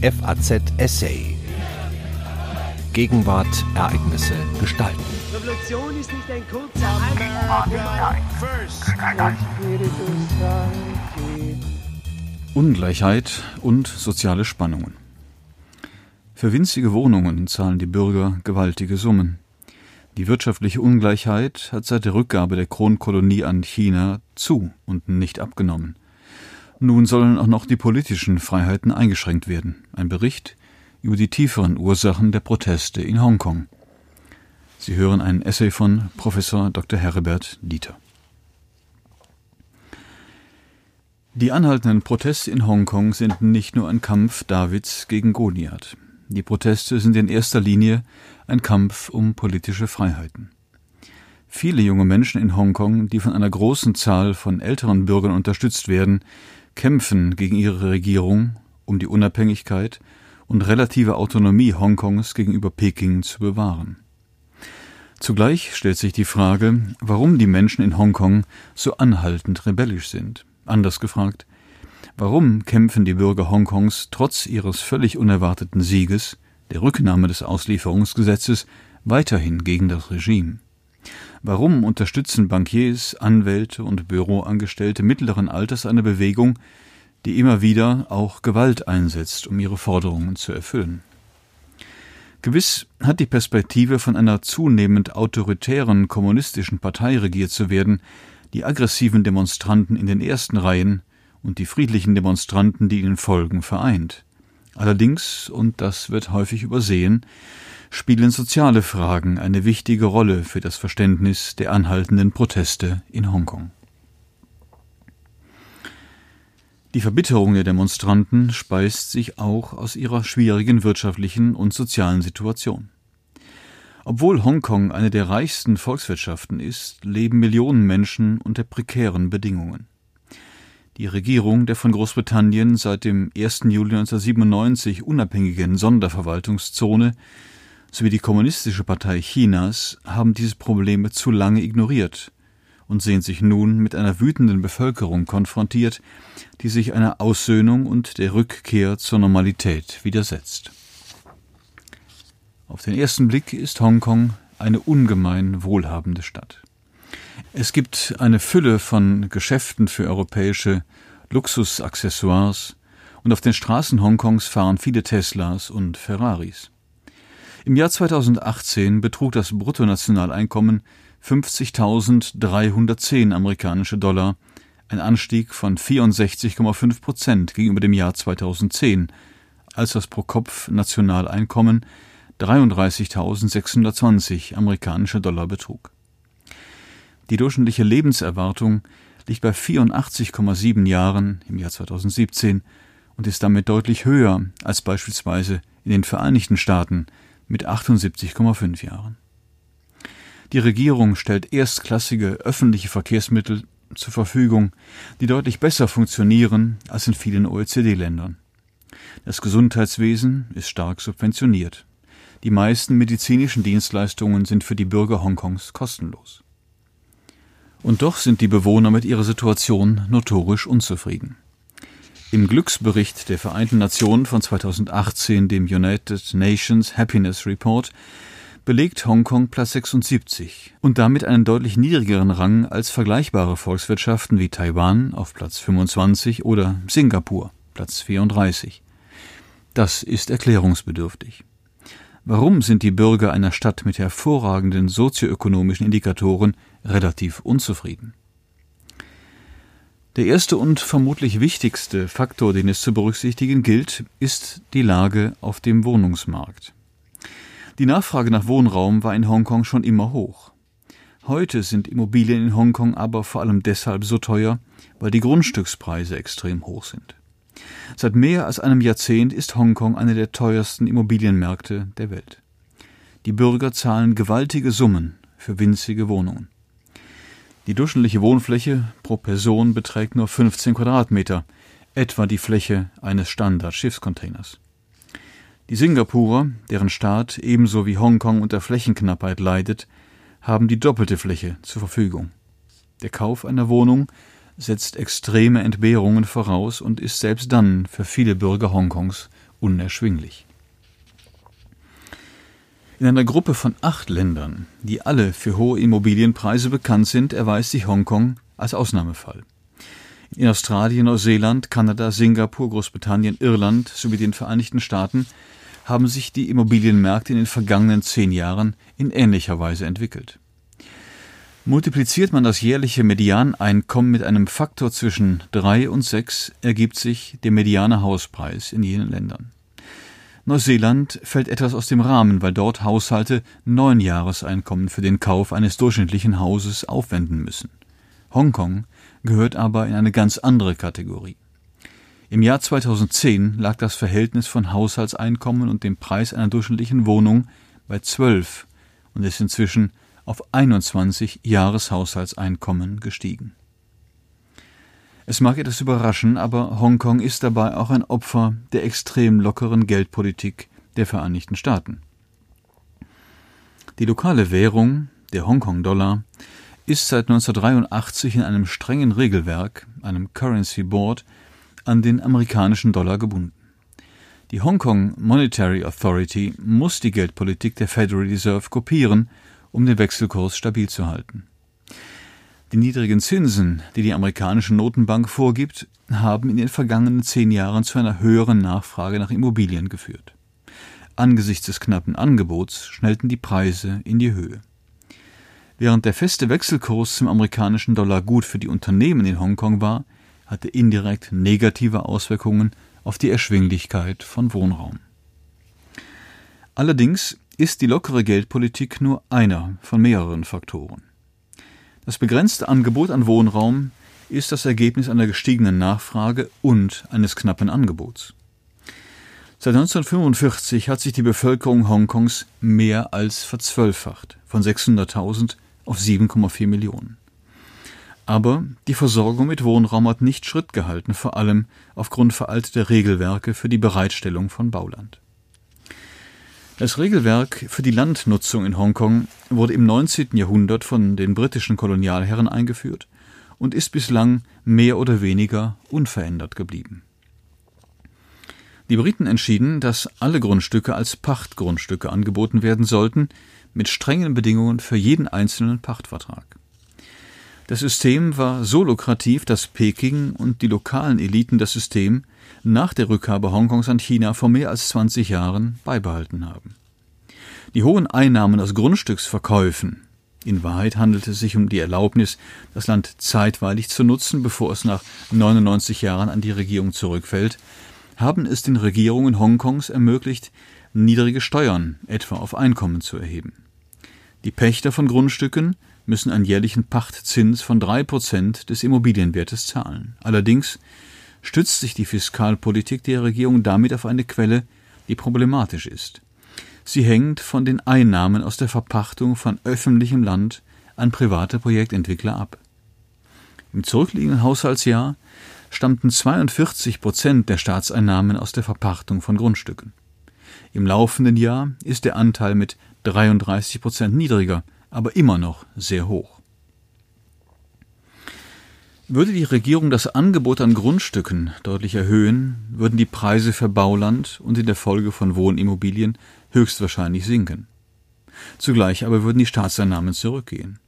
FAZ Essay. Gegenwart, Ereignisse, Gestalten. Revolution ist nicht ein kurzer Ungleichheit und soziale Spannungen. Für winzige Wohnungen zahlen die Bürger gewaltige Summen. Die wirtschaftliche Ungleichheit hat seit der Rückgabe der Kronkolonie an China zu und nicht abgenommen. Nun sollen auch noch die politischen Freiheiten eingeschränkt werden. Ein Bericht über die tieferen Ursachen der Proteste in Hongkong. Sie hören einen Essay von Professor Dr. Herbert Dieter. Die anhaltenden Proteste in Hongkong sind nicht nur ein Kampf Davids gegen Goliath. Die Proteste sind in erster Linie ein Kampf um politische Freiheiten. Viele junge Menschen in Hongkong, die von einer großen Zahl von älteren Bürgern unterstützt werden, kämpfen gegen ihre Regierung um die Unabhängigkeit und relative Autonomie Hongkongs gegenüber Peking zu bewahren. Zugleich stellt sich die Frage, warum die Menschen in Hongkong so anhaltend rebellisch sind. Anders gefragt, warum kämpfen die Bürger Hongkongs trotz ihres völlig unerwarteten Sieges, der Rücknahme des Auslieferungsgesetzes, weiterhin gegen das Regime? Warum unterstützen Bankiers, Anwälte und Büroangestellte mittleren Alters eine Bewegung, die immer wieder auch Gewalt einsetzt, um ihre Forderungen zu erfüllen. Gewiss hat die Perspektive, von einer zunehmend autoritären kommunistischen Partei regiert zu werden, die aggressiven Demonstranten in den ersten Reihen und die friedlichen Demonstranten, die ihnen folgen, vereint. Allerdings, und das wird häufig übersehen, spielen soziale Fragen eine wichtige Rolle für das Verständnis der anhaltenden Proteste in Hongkong. Die Verbitterung der Demonstranten speist sich auch aus ihrer schwierigen wirtschaftlichen und sozialen Situation. Obwohl Hongkong eine der reichsten Volkswirtschaften ist, leben Millionen Menschen unter prekären Bedingungen. Die Regierung der von Großbritannien seit dem 1. Juli 1997 unabhängigen Sonderverwaltungszone sowie die Kommunistische Partei Chinas haben diese Probleme zu lange ignoriert und sehen sich nun mit einer wütenden Bevölkerung konfrontiert, die sich einer Aussöhnung und der Rückkehr zur Normalität widersetzt. Auf den ersten Blick ist Hongkong eine ungemein wohlhabende Stadt. Es gibt eine Fülle von Geschäften für europäische Luxusaccessoires und auf den Straßen Hongkongs fahren viele Teslas und Ferraris. Im Jahr 2018 betrug das Bruttonationaleinkommen 50.310 amerikanische Dollar, ein Anstieg von 64,5 Prozent gegenüber dem Jahr 2010, als das Pro-Kopf-Nationaleinkommen 33.620 amerikanische Dollar betrug. Die durchschnittliche Lebenserwartung liegt bei 84,7 Jahren im Jahr 2017 und ist damit deutlich höher als beispielsweise in den Vereinigten Staaten mit 78,5 Jahren. Die Regierung stellt erstklassige öffentliche Verkehrsmittel zur Verfügung, die deutlich besser funktionieren als in vielen OECD-Ländern. Das Gesundheitswesen ist stark subventioniert. Die meisten medizinischen Dienstleistungen sind für die Bürger Hongkongs kostenlos. Und doch sind die Bewohner mit ihrer Situation notorisch unzufrieden. Im Glücksbericht der Vereinten Nationen von 2018, dem United Nations Happiness Report, belegt Hongkong Platz 76 und damit einen deutlich niedrigeren Rang als vergleichbare Volkswirtschaften wie Taiwan auf Platz 25 oder Singapur Platz 34. Das ist erklärungsbedürftig. Warum sind die Bürger einer Stadt mit hervorragenden sozioökonomischen Indikatoren relativ unzufrieden? Der erste und vermutlich wichtigste Faktor, den es zu berücksichtigen gilt, ist die Lage auf dem Wohnungsmarkt. Die Nachfrage nach Wohnraum war in Hongkong schon immer hoch. Heute sind Immobilien in Hongkong aber vor allem deshalb so teuer, weil die Grundstückspreise extrem hoch sind. Seit mehr als einem Jahrzehnt ist Hongkong eine der teuersten Immobilienmärkte der Welt. Die Bürger zahlen gewaltige Summen für winzige Wohnungen. Die durchschnittliche Wohnfläche pro Person beträgt nur 15 Quadratmeter, etwa die Fläche eines Standard-Schiffscontainers. Die Singapurer, deren Staat ebenso wie Hongkong unter Flächenknappheit leidet, haben die doppelte Fläche zur Verfügung. Der Kauf einer Wohnung setzt extreme Entbehrungen voraus und ist selbst dann für viele Bürger Hongkongs unerschwinglich. In einer Gruppe von acht Ländern, die alle für hohe Immobilienpreise bekannt sind, erweist sich Hongkong als Ausnahmefall. In Australien, Neuseeland, Kanada, Singapur, Großbritannien, Irland sowie den Vereinigten Staaten haben sich die Immobilienmärkte in den vergangenen zehn Jahren in ähnlicher Weise entwickelt. Multipliziert man das jährliche Medianeinkommen mit einem Faktor zwischen drei und sechs, ergibt sich der mediane Hauspreis in jenen Ländern. Neuseeland fällt etwas aus dem Rahmen, weil dort Haushalte neun Jahreseinkommen für den Kauf eines durchschnittlichen Hauses aufwenden müssen. Hongkong gehört aber in eine ganz andere Kategorie. Im Jahr 2010 lag das Verhältnis von Haushaltseinkommen und dem Preis einer durchschnittlichen Wohnung bei zwölf und ist inzwischen auf 21 Jahreshaushaltseinkommen gestiegen. Es mag etwas überraschen, aber Hongkong ist dabei auch ein Opfer der extrem lockeren Geldpolitik der Vereinigten Staaten. Die lokale Währung, der Hongkong-Dollar, ist seit 1983 in einem strengen Regelwerk, einem Currency Board, an den amerikanischen Dollar gebunden. Die Hongkong Monetary Authority muss die Geldpolitik der Federal Reserve kopieren, um den Wechselkurs stabil zu halten. Die niedrigen Zinsen, die die amerikanische Notenbank vorgibt, haben in den vergangenen zehn Jahren zu einer höheren Nachfrage nach Immobilien geführt. Angesichts des knappen Angebots schnellten die Preise in die Höhe. Während der feste Wechselkurs zum amerikanischen Dollar gut für die Unternehmen in Hongkong war, hatte indirekt negative Auswirkungen auf die Erschwinglichkeit von Wohnraum. Allerdings ist die lockere Geldpolitik nur einer von mehreren Faktoren. Das begrenzte Angebot an Wohnraum ist das Ergebnis einer gestiegenen Nachfrage und eines knappen Angebots. Seit 1945 hat sich die Bevölkerung Hongkongs mehr als verzwölffacht, von 600.000 auf 7,4 Millionen. Aber die Versorgung mit Wohnraum hat nicht Schritt gehalten, vor allem aufgrund veralteter Regelwerke für die Bereitstellung von Bauland. Das Regelwerk für die Landnutzung in Hongkong wurde im 19. Jahrhundert von den britischen Kolonialherren eingeführt und ist bislang mehr oder weniger unverändert geblieben. Die Briten entschieden, dass alle Grundstücke als Pachtgrundstücke angeboten werden sollten, mit strengen Bedingungen für jeden einzelnen Pachtvertrag. Das System war so lukrativ, dass Peking und die lokalen Eliten das System nach der Rückgabe Hongkongs an China vor mehr als 20 Jahren beibehalten haben. Die hohen Einnahmen aus Grundstücksverkäufen in Wahrheit handelt es sich um die Erlaubnis, das Land zeitweilig zu nutzen, bevor es nach 99 Jahren an die Regierung zurückfällt, haben es den Regierungen Hongkongs ermöglicht, niedrige Steuern, etwa auf Einkommen, zu erheben. Die Pächter von Grundstücken müssen einen jährlichen Pachtzins von drei Prozent des Immobilienwertes zahlen. Allerdings stützt sich die Fiskalpolitik der Regierung damit auf eine Quelle, die problematisch ist. Sie hängt von den Einnahmen aus der Verpachtung von öffentlichem Land an private Projektentwickler ab. Im zurückliegenden Haushaltsjahr stammten 42 Prozent der Staatseinnahmen aus der Verpachtung von Grundstücken. Im laufenden Jahr ist der Anteil mit 33 Prozent niedriger, aber immer noch sehr hoch. Würde die Regierung das Angebot an Grundstücken deutlich erhöhen, würden die Preise für Bauland und in der Folge von Wohnimmobilien höchstwahrscheinlich sinken. Zugleich aber würden die Staatseinnahmen zurückgehen.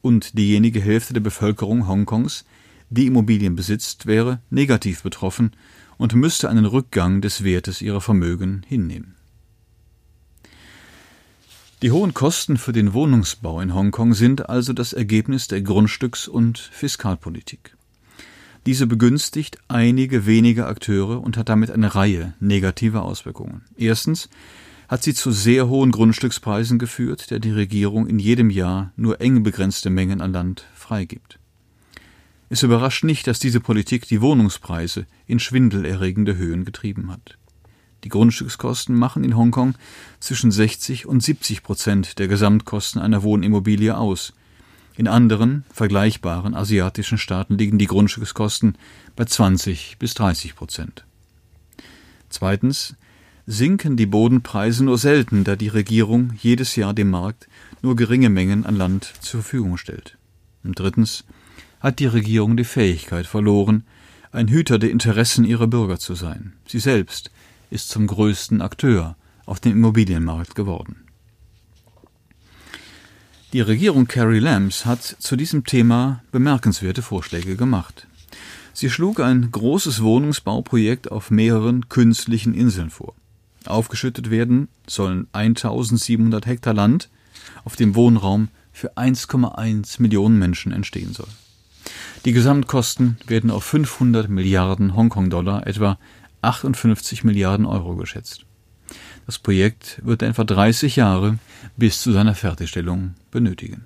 Und diejenige Hälfte der Bevölkerung Hongkongs, die Immobilien besitzt, wäre negativ betroffen und müsste einen Rückgang des Wertes ihrer Vermögen hinnehmen. Die hohen Kosten für den Wohnungsbau in Hongkong sind also das Ergebnis der Grundstücks- und Fiskalpolitik. Diese begünstigt einige wenige Akteure und hat damit eine Reihe negativer Auswirkungen. Erstens hat sie zu sehr hohen Grundstückspreisen geführt, der die Regierung in jedem Jahr nur eng begrenzte Mengen an Land freigibt. Es überrascht nicht, dass diese Politik die Wohnungspreise in schwindelerregende Höhen getrieben hat. Die Grundstückskosten machen in Hongkong zwischen 60 und 70 Prozent der Gesamtkosten einer Wohnimmobilie aus. In anderen, vergleichbaren asiatischen Staaten liegen die Grundstückskosten bei 20 bis 30 Prozent. Zweitens sinken die Bodenpreise nur selten, da die Regierung jedes Jahr dem Markt nur geringe Mengen an Land zur Verfügung stellt. Und drittens hat die Regierung die Fähigkeit verloren, ein Hüter der Interessen ihrer Bürger zu sein. Sie selbst ist zum größten Akteur auf dem Immobilienmarkt geworden. Die Regierung Carrie Lambs hat zu diesem Thema bemerkenswerte Vorschläge gemacht. Sie schlug ein großes Wohnungsbauprojekt auf mehreren künstlichen Inseln vor. Aufgeschüttet werden sollen 1700 Hektar Land, auf dem Wohnraum für 1,1 Millionen Menschen entstehen soll. Die Gesamtkosten werden auf 500 Milliarden Hongkong-Dollar, etwa 58 Milliarden Euro geschätzt. Das Projekt wird etwa 30 Jahre bis zu seiner Fertigstellung benötigen.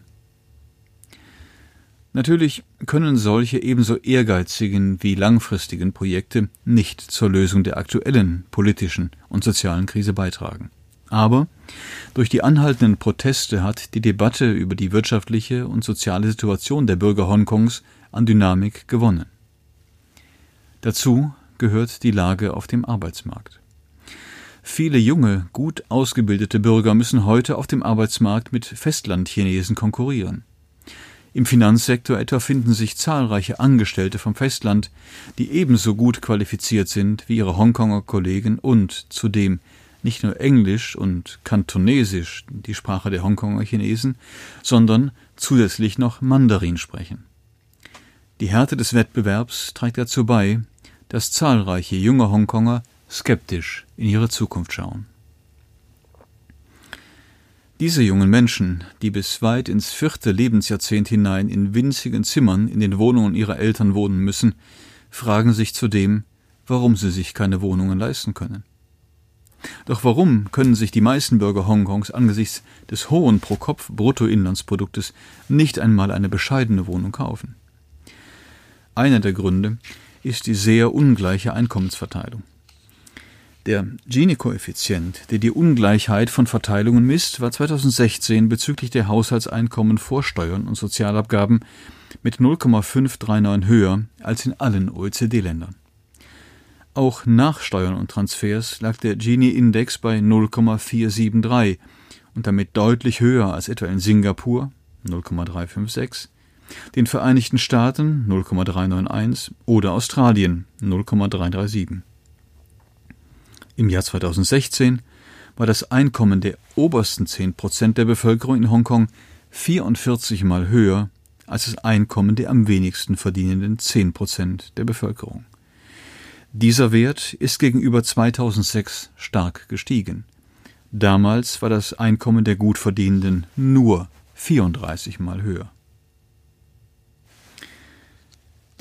Natürlich können solche ebenso ehrgeizigen wie langfristigen Projekte nicht zur Lösung der aktuellen politischen und sozialen Krise beitragen. Aber durch die anhaltenden Proteste hat die Debatte über die wirtschaftliche und soziale Situation der Bürger Hongkongs an Dynamik gewonnen. Dazu gehört die Lage auf dem Arbeitsmarkt. Viele junge, gut ausgebildete Bürger müssen heute auf dem Arbeitsmarkt mit Festlandchinesen konkurrieren. Im Finanzsektor etwa finden sich zahlreiche Angestellte vom Festland, die ebenso gut qualifiziert sind wie ihre Hongkonger Kollegen und zudem nicht nur Englisch und Kantonesisch, die Sprache der Hongkonger Chinesen, sondern zusätzlich noch Mandarin sprechen. Die Härte des Wettbewerbs trägt dazu bei, dass zahlreiche junge Hongkonger skeptisch in ihre Zukunft schauen. Diese jungen Menschen, die bis weit ins vierte Lebensjahrzehnt hinein in winzigen Zimmern in den Wohnungen ihrer Eltern wohnen müssen, fragen sich zudem, warum sie sich keine Wohnungen leisten können. Doch warum können sich die meisten Bürger Hongkongs angesichts des hohen Pro-Kopf-Bruttoinlandsproduktes nicht einmal eine bescheidene Wohnung kaufen? Einer der Gründe ist die sehr ungleiche Einkommensverteilung. Der Gini-Koeffizient, der die Ungleichheit von Verteilungen misst, war 2016 bezüglich der Haushaltseinkommen vor Steuern und Sozialabgaben mit 0,539 höher als in allen OECD-Ländern. Auch nach Steuern und Transfers lag der Gini-Index bei 0,473 und damit deutlich höher als etwa in Singapur 0,356, den Vereinigten Staaten 0,391 oder Australien 0,337. Im Jahr 2016 war das Einkommen der obersten 10 Prozent der Bevölkerung in Hongkong 44 mal höher als das Einkommen der am wenigsten verdienenden 10 Prozent der Bevölkerung. Dieser Wert ist gegenüber 2006 stark gestiegen. Damals war das Einkommen der Gutverdienenden nur 34 mal höher.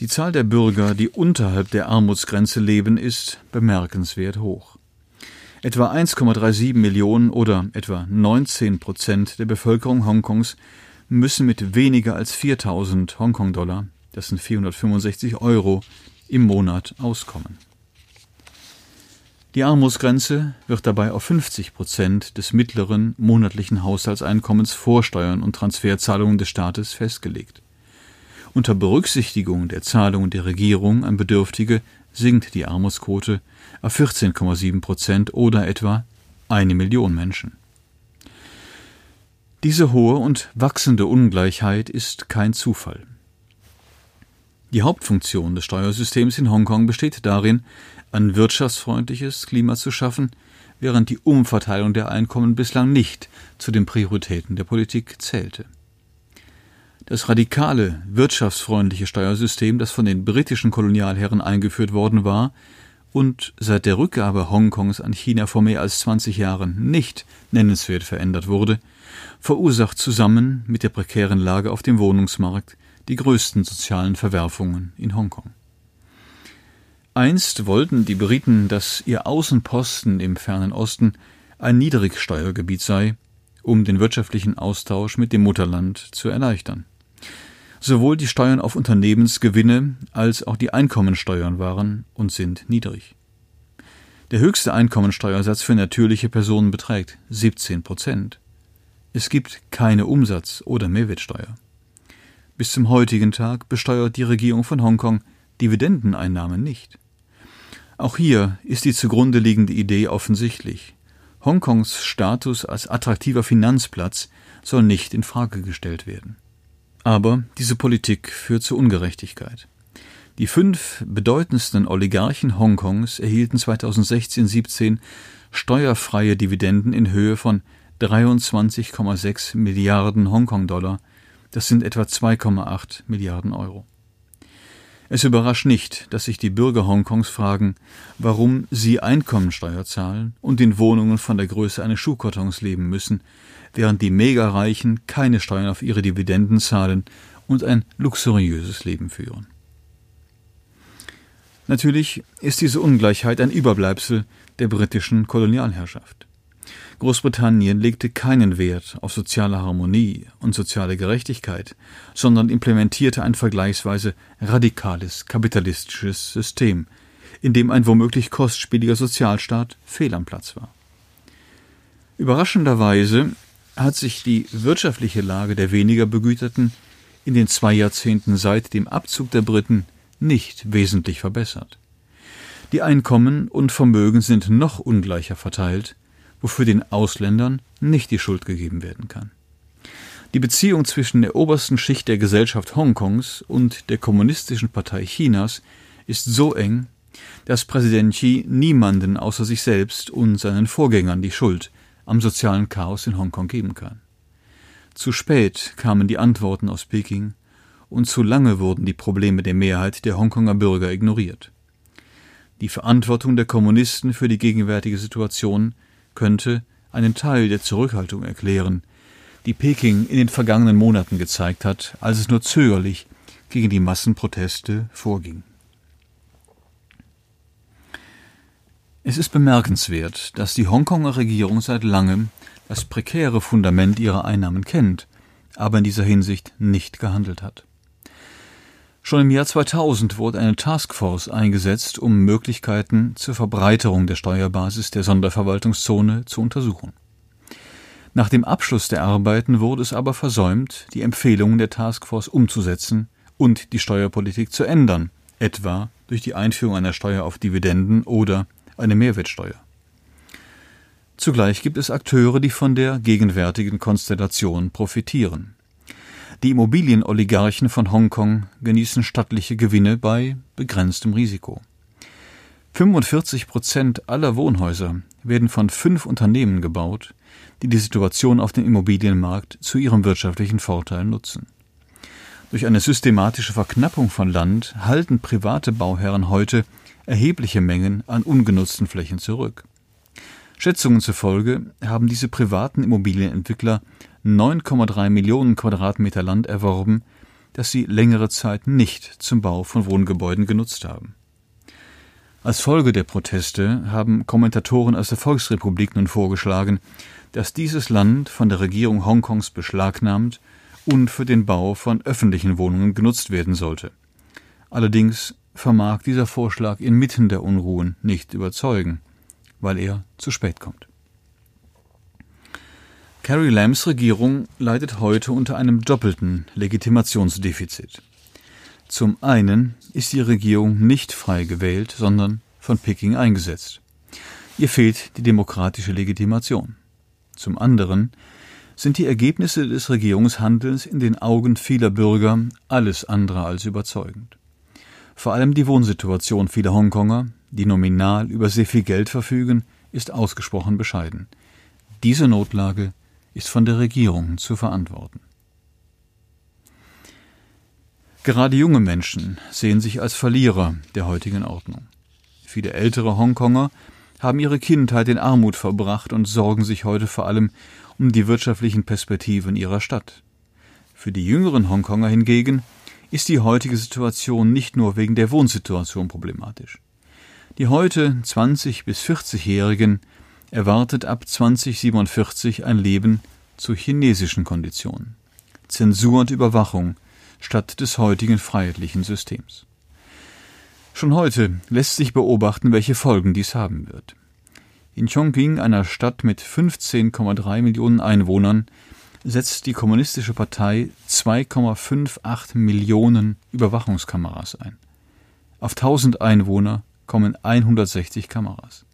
Die Zahl der Bürger, die unterhalb der Armutsgrenze leben, ist bemerkenswert hoch. Etwa 1,37 Millionen oder etwa 19 Prozent der Bevölkerung Hongkongs müssen mit weniger als 4000 Hongkong-Dollar, das sind 465 Euro, im Monat auskommen. Die Armutsgrenze wird dabei auf 50 Prozent des mittleren monatlichen Haushaltseinkommens vor Steuern und Transferzahlungen des Staates festgelegt. Unter Berücksichtigung der Zahlungen der Regierung an Bedürftige sinkt die Armutsquote auf 14,7 Prozent oder etwa eine Million Menschen. Diese hohe und wachsende Ungleichheit ist kein Zufall. Die Hauptfunktion des Steuersystems in Hongkong besteht darin, ein wirtschaftsfreundliches Klima zu schaffen, während die Umverteilung der Einkommen bislang nicht zu den Prioritäten der Politik zählte. Das radikale, wirtschaftsfreundliche Steuersystem, das von den britischen Kolonialherren eingeführt worden war und seit der Rückgabe Hongkongs an China vor mehr als 20 Jahren nicht nennenswert verändert wurde, verursacht zusammen mit der prekären Lage auf dem Wohnungsmarkt die größten sozialen Verwerfungen in Hongkong. Einst wollten die Briten, dass ihr Außenposten im fernen Osten ein Niedrigsteuergebiet sei, um den wirtschaftlichen Austausch mit dem Mutterland zu erleichtern. Sowohl die Steuern auf Unternehmensgewinne als auch die Einkommensteuern waren und sind niedrig. Der höchste Einkommensteuersatz für natürliche Personen beträgt 17 Prozent. Es gibt keine Umsatz- oder Mehrwertsteuer. Bis zum heutigen Tag besteuert die Regierung von Hongkong Dividendeneinnahmen nicht. Auch hier ist die zugrunde liegende Idee offensichtlich. Hongkongs Status als attraktiver Finanzplatz soll nicht in Frage gestellt werden. Aber diese Politik führt zu Ungerechtigkeit. Die fünf bedeutendsten Oligarchen Hongkongs erhielten 2016-17 steuerfreie Dividenden in Höhe von 23,6 Milliarden Hongkong-Dollar. Das sind etwa 2,8 Milliarden Euro. Es überrascht nicht, dass sich die Bürger Hongkongs fragen, warum sie Einkommensteuer zahlen und in Wohnungen von der Größe eines Schuhkartons leben müssen, während die Megareichen keine Steuern auf ihre Dividenden zahlen und ein luxuriöses Leben führen. Natürlich ist diese Ungleichheit ein Überbleibsel der britischen Kolonialherrschaft. Großbritannien legte keinen Wert auf soziale Harmonie und soziale Gerechtigkeit, sondern implementierte ein vergleichsweise radikales kapitalistisches System, in dem ein womöglich kostspieliger Sozialstaat fehl am Platz war. Überraschenderweise hat sich die wirtschaftliche Lage der weniger Begüterten in den zwei Jahrzehnten seit dem Abzug der Briten nicht wesentlich verbessert. Die Einkommen und Vermögen sind noch ungleicher verteilt wofür den Ausländern nicht die Schuld gegeben werden kann. Die Beziehung zwischen der obersten Schicht der Gesellschaft Hongkongs und der Kommunistischen Partei Chinas ist so eng, dass Präsident Xi niemanden außer sich selbst und seinen Vorgängern die Schuld am sozialen Chaos in Hongkong geben kann. Zu spät kamen die Antworten aus Peking und zu lange wurden die Probleme der Mehrheit der Hongkonger Bürger ignoriert. Die Verantwortung der Kommunisten für die gegenwärtige Situation könnte einen Teil der Zurückhaltung erklären, die Peking in den vergangenen Monaten gezeigt hat, als es nur zögerlich gegen die Massenproteste vorging. Es ist bemerkenswert, dass die Hongkonger Regierung seit langem das prekäre Fundament ihrer Einnahmen kennt, aber in dieser Hinsicht nicht gehandelt hat. Schon im Jahr 2000 wurde eine Taskforce eingesetzt, um Möglichkeiten zur Verbreiterung der Steuerbasis der Sonderverwaltungszone zu untersuchen. Nach dem Abschluss der Arbeiten wurde es aber versäumt, die Empfehlungen der Taskforce umzusetzen und die Steuerpolitik zu ändern, etwa durch die Einführung einer Steuer auf Dividenden oder eine Mehrwertsteuer. Zugleich gibt es Akteure, die von der gegenwärtigen Konstellation profitieren. Die Immobilienoligarchen von Hongkong genießen stattliche Gewinne bei begrenztem Risiko. 45 Prozent aller Wohnhäuser werden von fünf Unternehmen gebaut, die die Situation auf dem Immobilienmarkt zu ihrem wirtschaftlichen Vorteil nutzen. Durch eine systematische Verknappung von Land halten private Bauherren heute erhebliche Mengen an ungenutzten Flächen zurück. Schätzungen zufolge haben diese privaten Immobilienentwickler 9,3 Millionen Quadratmeter Land erworben, das sie längere Zeit nicht zum Bau von Wohngebäuden genutzt haben. Als Folge der Proteste haben Kommentatoren aus der Volksrepublik nun vorgeschlagen, dass dieses Land von der Regierung Hongkongs beschlagnahmt und für den Bau von öffentlichen Wohnungen genutzt werden sollte. Allerdings vermag dieser Vorschlag inmitten der Unruhen nicht überzeugen, weil er zu spät kommt. Carrie Lams Regierung leidet heute unter einem doppelten Legitimationsdefizit. Zum einen ist die Regierung nicht frei gewählt, sondern von Peking eingesetzt. Ihr fehlt die demokratische Legitimation. Zum anderen sind die Ergebnisse des Regierungshandelns in den Augen vieler Bürger alles andere als überzeugend. Vor allem die Wohnsituation vieler Hongkonger, die nominal über sehr viel Geld verfügen, ist ausgesprochen bescheiden. Diese Notlage ist von der Regierung zu verantworten. Gerade junge Menschen sehen sich als Verlierer der heutigen Ordnung. Viele ältere Hongkonger haben ihre Kindheit in Armut verbracht und sorgen sich heute vor allem um die wirtschaftlichen Perspektiven ihrer Stadt. Für die jüngeren Hongkonger hingegen ist die heutige Situation nicht nur wegen der Wohnsituation problematisch. Die heute 20 bis 40-Jährigen erwartet ab 2047 ein Leben zu chinesischen Konditionen. Zensur und Überwachung statt des heutigen freiheitlichen Systems. Schon heute lässt sich beobachten, welche Folgen dies haben wird. In Chongqing, einer Stadt mit 15,3 Millionen Einwohnern, setzt die Kommunistische Partei 2,58 Millionen Überwachungskameras ein. Auf 1000 Einwohner kommen 160 Kameras.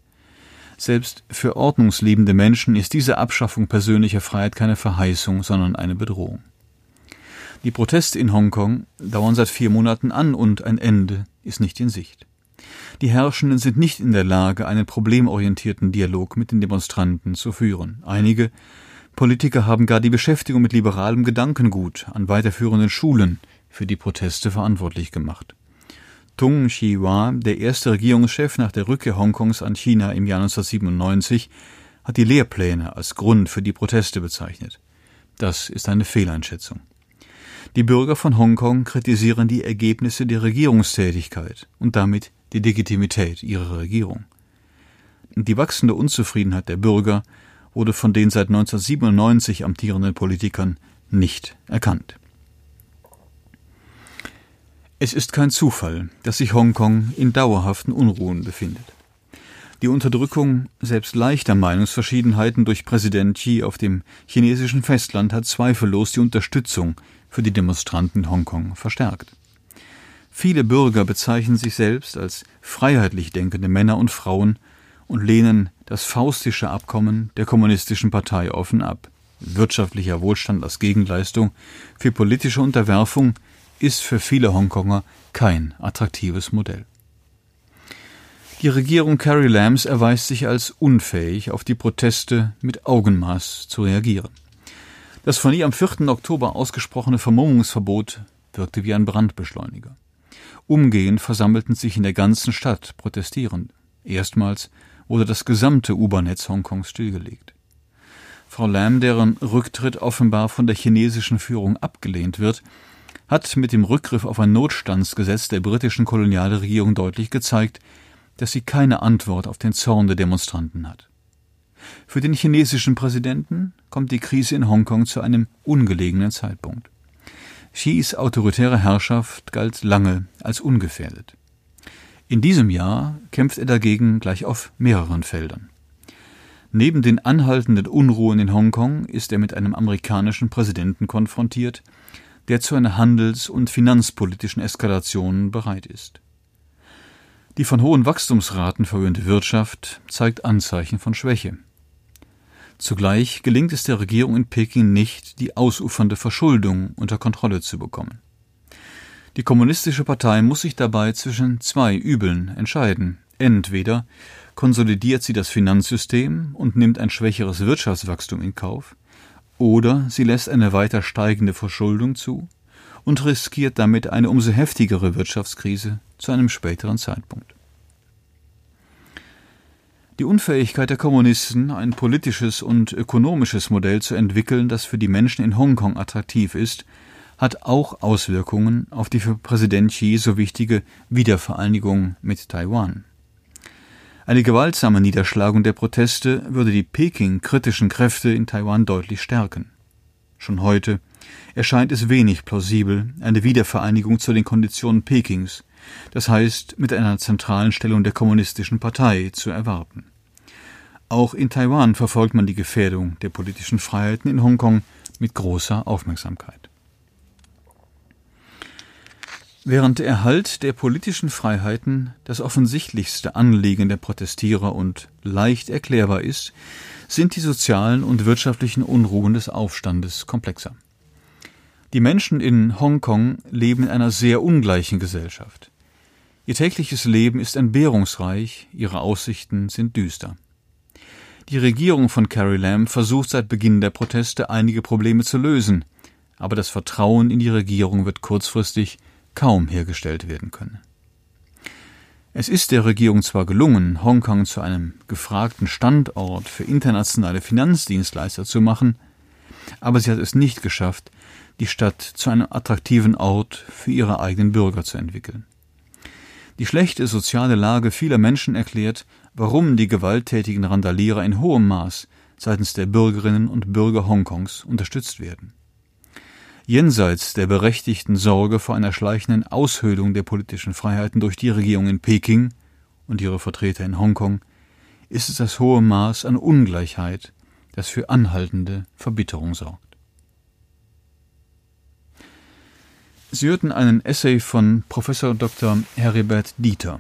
Selbst für ordnungsliebende Menschen ist diese Abschaffung persönlicher Freiheit keine Verheißung, sondern eine Bedrohung. Die Proteste in Hongkong dauern seit vier Monaten an und ein Ende ist nicht in Sicht. Die Herrschenden sind nicht in der Lage, einen problemorientierten Dialog mit den Demonstranten zu führen. Einige Politiker haben gar die Beschäftigung mit liberalem Gedankengut an weiterführenden Schulen für die Proteste verantwortlich gemacht. Tung Chee-hwa, der erste Regierungschef nach der Rückkehr Hongkongs an China im Jahr 1997, hat die Lehrpläne als Grund für die Proteste bezeichnet. Das ist eine Fehleinschätzung. Die Bürger von Hongkong kritisieren die Ergebnisse der Regierungstätigkeit und damit die Legitimität ihrer Regierung. Die wachsende Unzufriedenheit der Bürger wurde von den seit 1997 amtierenden Politikern nicht erkannt. Es ist kein Zufall, dass sich Hongkong in dauerhaften Unruhen befindet. Die Unterdrückung selbst leichter Meinungsverschiedenheiten durch Präsident Xi auf dem chinesischen Festland hat zweifellos die Unterstützung für die Demonstranten in Hongkong verstärkt. Viele Bürger bezeichnen sich selbst als freiheitlich denkende Männer und Frauen und lehnen das faustische Abkommen der Kommunistischen Partei offen ab. Wirtschaftlicher Wohlstand als Gegenleistung für politische Unterwerfung ist für viele Hongkonger kein attraktives Modell. Die Regierung Carrie Lambs erweist sich als unfähig, auf die Proteste mit Augenmaß zu reagieren. Das von ihr am 4. Oktober ausgesprochene Vermummungsverbot wirkte wie ein Brandbeschleuniger. Umgehend versammelten sich in der ganzen Stadt Protestierende. Erstmals wurde das gesamte U-Bahn-Netz Hongkongs stillgelegt. Frau Lam, deren Rücktritt offenbar von der chinesischen Führung abgelehnt wird, hat mit dem Rückgriff auf ein Notstandsgesetz der britischen Kolonialregierung deutlich gezeigt, dass sie keine Antwort auf den Zorn der Demonstranten hat. Für den chinesischen Präsidenten kommt die Krise in Hongkong zu einem ungelegenen Zeitpunkt. Xis autoritäre Herrschaft galt lange als ungefährdet. In diesem Jahr kämpft er dagegen gleich auf mehreren Feldern. Neben den anhaltenden Unruhen in Hongkong ist er mit einem amerikanischen Präsidenten konfrontiert, der zu einer handels- und finanzpolitischen Eskalation bereit ist. Die von hohen Wachstumsraten verwöhnte Wirtschaft zeigt Anzeichen von Schwäche. Zugleich gelingt es der Regierung in Peking nicht, die ausufernde Verschuldung unter Kontrolle zu bekommen. Die Kommunistische Partei muss sich dabei zwischen zwei Übeln entscheiden. Entweder konsolidiert sie das Finanzsystem und nimmt ein schwächeres Wirtschaftswachstum in Kauf, oder sie lässt eine weiter steigende Verschuldung zu und riskiert damit eine umso heftigere Wirtschaftskrise zu einem späteren Zeitpunkt. Die Unfähigkeit der Kommunisten, ein politisches und ökonomisches Modell zu entwickeln, das für die Menschen in Hongkong attraktiv ist, hat auch Auswirkungen auf die für Präsident Xi so wichtige Wiedervereinigung mit Taiwan. Eine gewaltsame Niederschlagung der Proteste würde die Peking-kritischen Kräfte in Taiwan deutlich stärken. Schon heute erscheint es wenig plausibel, eine Wiedervereinigung zu den Konditionen Pekings, das heißt mit einer zentralen Stellung der Kommunistischen Partei, zu erwarten. Auch in Taiwan verfolgt man die Gefährdung der politischen Freiheiten in Hongkong mit großer Aufmerksamkeit. Während der Erhalt der politischen Freiheiten das offensichtlichste Anliegen der Protestierer und leicht erklärbar ist, sind die sozialen und wirtschaftlichen Unruhen des Aufstandes komplexer. Die Menschen in Hongkong leben in einer sehr ungleichen Gesellschaft. Ihr tägliches Leben ist entbehrungsreich, ihre Aussichten sind düster. Die Regierung von Carrie Lam versucht seit Beginn der Proteste einige Probleme zu lösen, aber das Vertrauen in die Regierung wird kurzfristig kaum hergestellt werden können. Es ist der Regierung zwar gelungen, Hongkong zu einem gefragten Standort für internationale Finanzdienstleister zu machen, aber sie hat es nicht geschafft, die Stadt zu einem attraktiven Ort für ihre eigenen Bürger zu entwickeln. Die schlechte soziale Lage vieler Menschen erklärt, warum die gewalttätigen Randalierer in hohem Maß seitens der Bürgerinnen und Bürger Hongkongs unterstützt werden. Jenseits der berechtigten Sorge vor einer schleichenden Aushöhlung der politischen Freiheiten durch die Regierung in Peking und ihre Vertreter in Hongkong ist es das hohe Maß an Ungleichheit, das für anhaltende Verbitterung sorgt. Sie hörten einen Essay von Professor Dr. Heribert Dieter.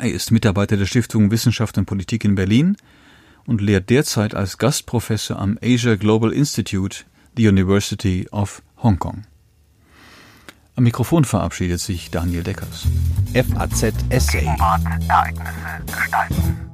Er ist Mitarbeiter der Stiftung Wissenschaft und Politik in Berlin und lehrt derzeit als Gastprofessor am Asia Global Institute, the University of Hongkong. Am Mikrofon verabschiedet sich Daniel Deckers. FAZ Essay. Ereignisse, Gestalten.